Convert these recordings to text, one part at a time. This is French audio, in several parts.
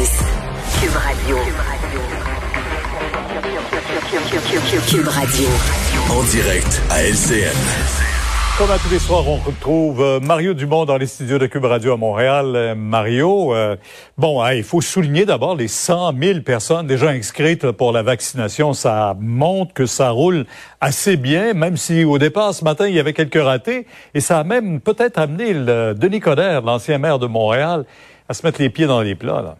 Cube Radio. Cube Radio. En direct à LCN. Comme à tous les soirs, on retrouve euh, Mario Dumont dans les studios de Cube Radio à Montréal. Euh, Mario, euh, bon, hein, il faut souligner d'abord les 100 000 personnes déjà inscrites pour la vaccination. Ça montre que ça roule assez bien, même si au départ, ce matin, il y avait quelques ratés. Et ça a même peut-être amené le Denis Coderre, l'ancien maire de Montréal, à se mettre les pieds dans les plats. Là.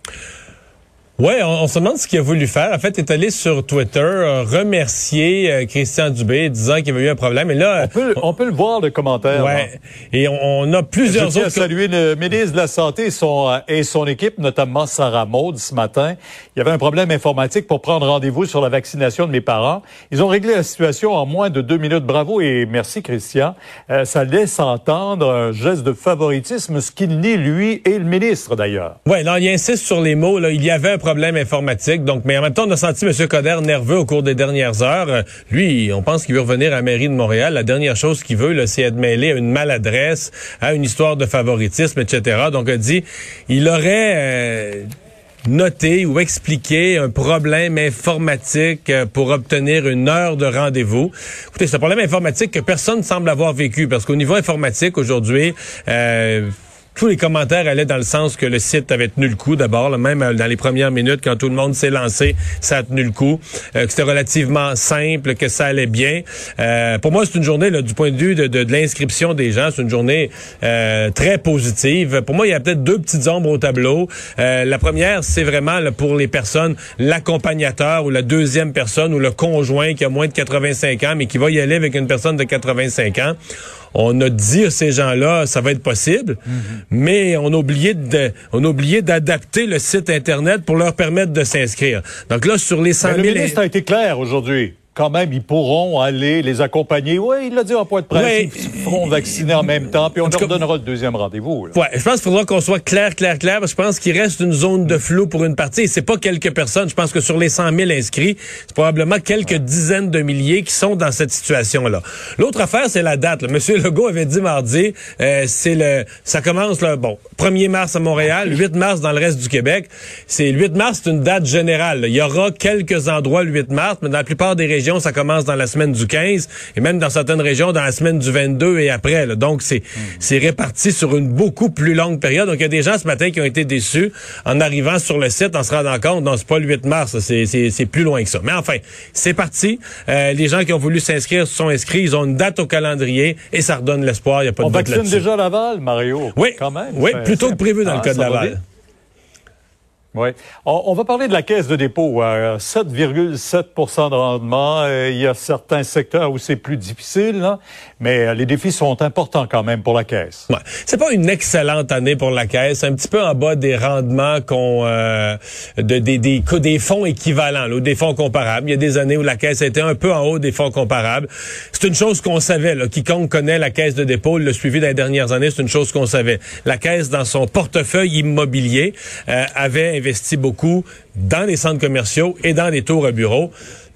Oui, on, se demande ce qu'il a voulu faire. En fait, il est allé sur Twitter euh, remercier euh, Christian Dubé, disant qu'il y avait eu un problème. Et là, on peut, on peut le voir le commentaire. Ouais. Et on, a plusieurs Je autres. saluer le ministre de la santé et son, euh, et son équipe, notamment Sarah Maud ce matin. Il y avait un problème informatique pour prendre rendez-vous sur la vaccination de mes parents. Ils ont réglé la situation en moins de deux minutes. Bravo et merci Christian. ça laisse entendre un geste de favoritisme, ce qu'il nie lui et le ministre d'ailleurs. Ouais, non, il insiste sur les mots. Là. Il y avait un problème problème informatique. Donc, mais en même temps, on a senti M. Coder nerveux au cours des dernières heures. Euh, lui, on pense qu'il veut revenir à la mairie de Montréal. La dernière chose qu'il veut, c'est être mêlé à une maladresse, à une histoire de favoritisme, etc. Donc, il a dit, il aurait... Euh, noté ou expliqué un problème informatique euh, pour obtenir une heure de rendez-vous. Écoutez, c'est un problème informatique que personne ne semble avoir vécu parce qu'au niveau informatique aujourd'hui, euh, tous les commentaires allaient dans le sens que le site avait tenu le coup d'abord, même euh, dans les premières minutes quand tout le monde s'est lancé, ça a tenu le coup, euh, que c'était relativement simple, que ça allait bien. Euh, pour moi, c'est une journée là, du point de vue de, de, l'inscription des gens, c'est une journée très positive. Pour moi, il y a peut-être deux petites ombres au tableau. la première, c'est vraiment pour les personnes, l'accompagnateur ou la deuxième personne ou le conjoint qui a moins de 85 ans, mais qui va y aller avec une personne de 85 ans. On a dit à ces gens-là, ça va être possible, mais on a oublié de, on a oublié d'adapter le site internet pour leur permettre de s'inscrire. Donc là, sur les 100 000... le ministre a été clair aujourd'hui quand même, ils pourront aller les accompagner. Oui, il l'a dit en point de presse. Oui. Ils seront vaccinés en même temps, puis on leur donnera le deuxième rendez-vous. Ouais, je pense qu'il faudra qu'on soit clair, clair, clair, parce que je pense qu'il reste une zone de flou pour une partie. Et c'est pas quelques personnes. Je pense que sur les 100 000 inscrits, c'est probablement quelques dizaines de milliers qui sont dans cette situation-là. L'autre affaire, c'est la date. Là. Monsieur Legault avait dit mardi, euh, c'est le, ça commence là, bon, 1er mars à Montréal, 8 mars dans le reste du Québec. C'est 8 mars, c'est une date générale. Il y aura quelques endroits le 8 mars, mais dans la plupart des régions ça commence dans la semaine du 15 et même dans certaines régions dans la semaine du 22 et après. Donc, c'est réparti sur une beaucoup plus longue période. Donc, il y a des gens ce matin qui ont été déçus en arrivant sur le site en se rendant compte, non, c'est pas le 8 mars, c'est plus loin que ça. Mais enfin, c'est parti. Euh, les gens qui ont voulu s'inscrire se sont inscrits. Ils ont une date au calendrier et ça redonne l'espoir. Il y a pas On de vaccine déjà Laval, Mario? Oui, quand même. Oui, plutôt que prévu dans le ah, cas de Laval. Oui. On, va parler de la caisse de dépôt. 7,7% de rendement. Euh, il y a certains secteurs où c'est plus difficile, mais euh, les défis sont importants quand même pour la caisse. Ouais. C'est pas une excellente année pour la caisse. Un petit peu en bas des rendements qu'on euh, de, des, des, des fonds équivalents, ou des fonds comparables. Il y a des années où la caisse était un peu en haut des fonds comparables. C'est une chose qu'on savait. Là. Quiconque connaît la caisse de dépôt, le suivi les dernières années, c'est une chose qu'on savait. La caisse, dans son portefeuille immobilier, avait investi beaucoup dans les centres commerciaux et dans les tours à bureaux.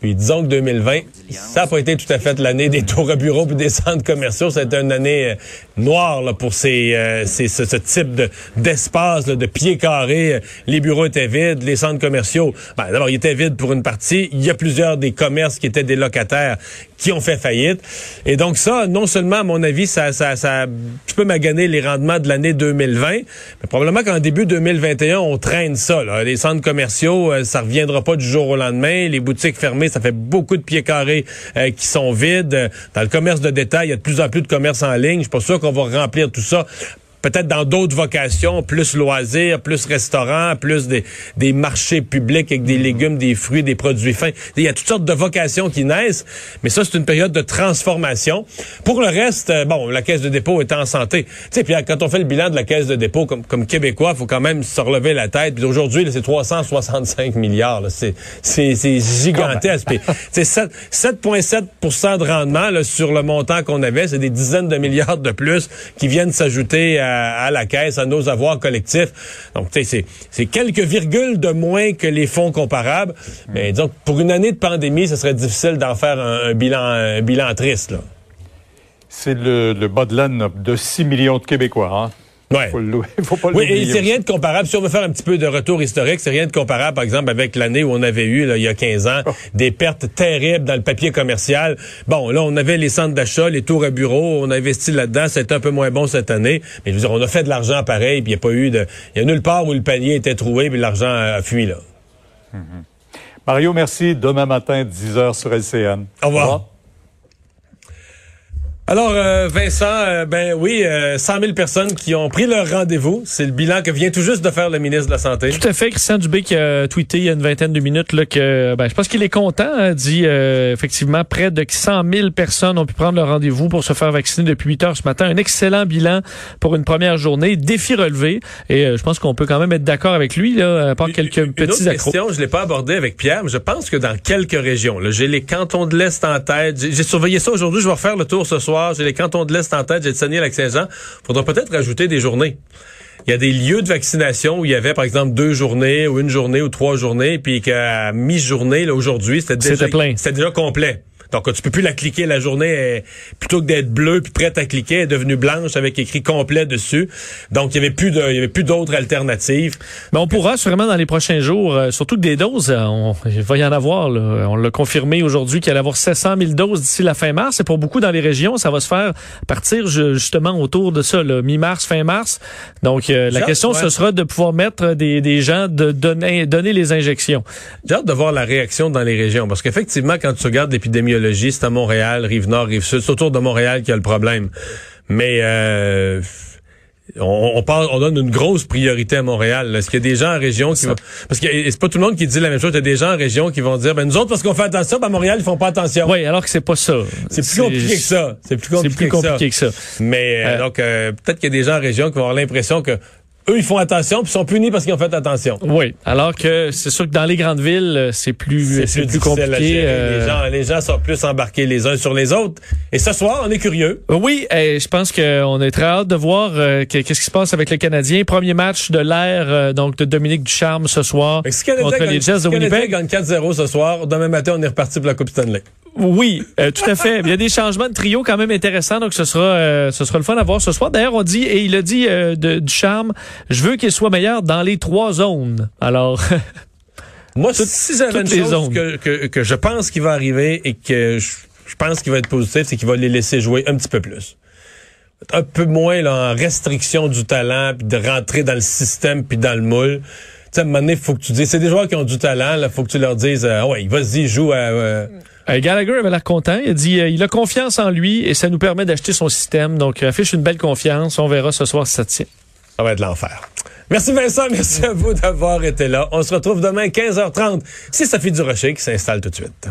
Puis disons que 2020, ça n'a pas été tout à fait l'année des tours à bureaux puis des centres commerciaux. C'était une année euh, noire là, pour ces, euh, ces ce, type de, d'espace, de pieds carrés. Les bureaux étaient vides, les centres commerciaux, ben, d'abord, ils étaient vides pour une partie. Il y a plusieurs des commerces qui étaient des locataires qui ont fait faillite. Et donc ça, non seulement, à mon avis, ça, ça, ça tu peux maganer les rendements de l'année 2020, mais probablement qu'en début 2021, on traîne ça. Là. Les centres commerciaux, euh, ça reviendra pas du jour au lendemain. Les boutiques fermées, ça fait beaucoup de pieds carrés euh, qui sont vides. Dans le commerce de détail, il y a de plus en plus de commerce en ligne. Je suis pas sûr qu'on va remplir tout ça peut-être dans d'autres vocations, plus loisirs, plus restaurants, plus des, des marchés publics avec des légumes, des fruits, des produits fins. Il y a toutes sortes de vocations qui naissent, mais ça, c'est une période de transformation. Pour le reste, euh, bon, la caisse de dépôt est en santé. Tu sais, puis quand on fait le bilan de la caisse de dépôt comme, comme Québécois, il faut quand même se relever la tête. Puis aujourd'hui, c'est 365 milliards. C'est, gigantesque. c'est 7,7% de rendement là, sur le montant qu'on avait. C'est des dizaines de milliards de plus qui viennent s'ajouter à à, la caisse, à nos avoirs collectifs. Donc, tu sais, c'est quelques virgules de moins que les fonds comparables. Mais disons pour une année de pandémie, ce serait difficile d'en faire un, bilan, bilan triste. C'est le, le bas de laine de 6 millions de Québécois. Hein? Ouais. Faut le- faut pas Oui, et c'est rien de comparable. Si on veut faire un petit peu de retour historique, c'est rien de comparable, par exemple, avec l'année où on avait eu, là, il y a 15 ans, Oh. des pertes terribles dans le papier commercial. Bon, là, on avait les centres d'achat, les tours à bureau, on a investi là-dedans, c'était un peu moins bon cette année. Mais je veux dire, on a fait de l'argent pareil, puis il n'y a pas eu de... Il y a nulle part où le panier était troué, puis l'argent a fui, là. Mario, merci. Demain matin, 10h sur LCN. Au revoir. Alors, euh, Vincent, euh, ben oui, euh, 100 000 personnes qui ont pris leur rendez-vous. C'est le bilan que vient tout juste de faire le ministre de la Santé. Tout à fait. Christian Dubé qui a tweeté il y a une vingtaine de minutes là, que ben, je pense qu'il est content. hein, dit euh, effectivement près de 100 000 personnes ont pu prendre leur rendez-vous pour se faire vacciner depuis 8 heures ce matin. Un excellent bilan pour une première journée. Défi relevé. Et euh, je pense qu'on peut quand même être d'accord avec lui, là, à part quelques Une petits accros. question, je l'ai pas abordé avec Pierre, mais je pense que dans quelques régions, j'ai les cantons de l'Est en tête. J'ai j'ai surveillé ça aujourd'hui, je vais refaire le tour ce soir. J'ai les cantons de l'Est en tête, j'ai le Saguenay-Lac-Saint-Jean. Faudra peut-être rajouter des journées. Il y a des lieux de vaccination où il y avait, par exemple, deux journées ou une journée ou trois journées, puis qu'à mi-journée, là, aujourd'hui, c'était déjà, plein. c'était déjà complet. Donc, tu peux plus la cliquer la journée, elle- plutôt que d'être bleue puis prête à cliquer, elle est devenue blanche avec écrit complet dessus. Donc, il y avait plus de, il y avait plus d'autres alternatives. Mais on pourra sûrement dans les prochains jours, euh, surtout que des doses, euh, on, il va y en avoir. là. On l'a confirmé aujourd'hui qu'il allait avoir 700 000 doses d'ici la fin mars. Et pour beaucoup dans les régions, ça va se faire partir ju- justement autour de ça, là, mi-mars, fin mars. Donc euh, la question, ouais. ce sera de pouvoir mettre des, des gens de donner, donner les injections. J'ai hâte de voir la réaction dans les régions. Parce qu'effectivement, quand tu regardes l'épidémiologie, c'est à Montréal, Rive-Nord, Rive-Sud. C'est autour de Montréal qu'il y a le problème. Mais euh, on, on, parle, on donne une grosse priorité à Montréal. là. Est-ce qu'il y a des gens en région qui vont... Parce que c'est pas tout le monde qui dit la même chose. Il y a des gens en région qui vont dire, ben nous autres, parce qu'on fait attention, ben à Montréal, ils font pas attention. Oui, alors que c'est pas ça. C'est plus compliqué que ça. C'est plus compliqué, C'est plus que ça. compliqué que ça. Mais euh, Euh, donc, euh, peut-être qu'il y a des gens en région qui vont avoir l'impression que eux, ils font attention, puis sont punis parce qu'ils ont fait attention. Oui, alors que c'est sûr que dans les grandes villes, euh, c'est plus, c'est plus, difficile à compliqué. gérer. euh, Les, gens, les gens sont plus embarqués les uns sur les autres. Et ce soir, on est curieux. Oui, eh, je pense qu'on est très hâte de voir euh, que- qu'est-ce qui se passe avec les Canadiens. Premier match de l'ère euh, donc de Dominique Ducharme ce soir Canadien contre les Jets de Canadien Winnipeg. gagne 4-0 ce soir, demain matin, on est reparti pour la Coupe Stanley. Oui, euh, tout à fait. Il y a des changements de trio quand même intéressants, donc ce sera euh, ce sera le fun à voir ce soir. D'ailleurs, on dit et il a dit euh, de, Ducharme, je veux qu'il soit meilleur dans les trois zones. Alors, Moi, Toutes- si j'avais une chose que, que, que je pense qu'il va arriver et que je, je pense qu'il va être positif, c'est qu'il va les laisser jouer un petit peu plus. Un peu moins là, en restriction du talent, puis de rentrer dans le système, puis dans le moule. Tu sais, à un moment donné, faut que tu dises, c'est des joueurs qui ont du talent, là, faut que tu leur dises, euh, ouais, vas-y, joue à... euh, euh, Gallagher avait l'air content. Il a dit euh, il a confiance en lui et ça nous permet d'acheter son système. Donc, affiche une belle confiance. On verra ce soir si ça tient. Ça va être l'enfer. Merci Vincent, merci à vous d'avoir été là. On se retrouve demain 15h30. C'est Sophie Durocher qui s'installe tout de suite.